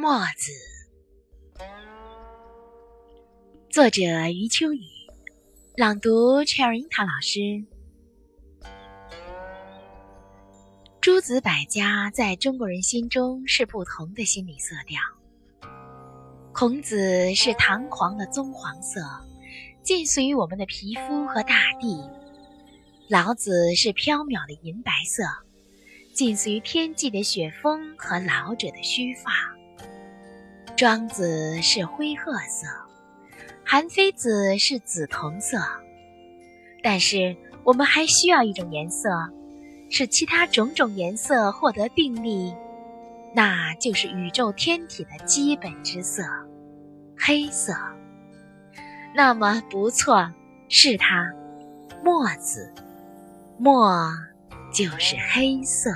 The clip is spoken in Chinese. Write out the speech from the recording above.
墨子，作者余秋雨，朗读 Cherry 樱桃老师。诸子百家在中国人心中是不同的心理色调。孔子是堂皇的棕黄色，近似于我们的皮肤和大地；老子是飘渺的银白色，近似于天际的雪峰和老者的须发。庄子是灰褐色，韩非子是紫铜色，但是我们还需要一种颜色，使其他种种颜色获得定力，那就是宇宙天体的基本之色——黑色。那么不错，是它，墨子，墨就是黑色。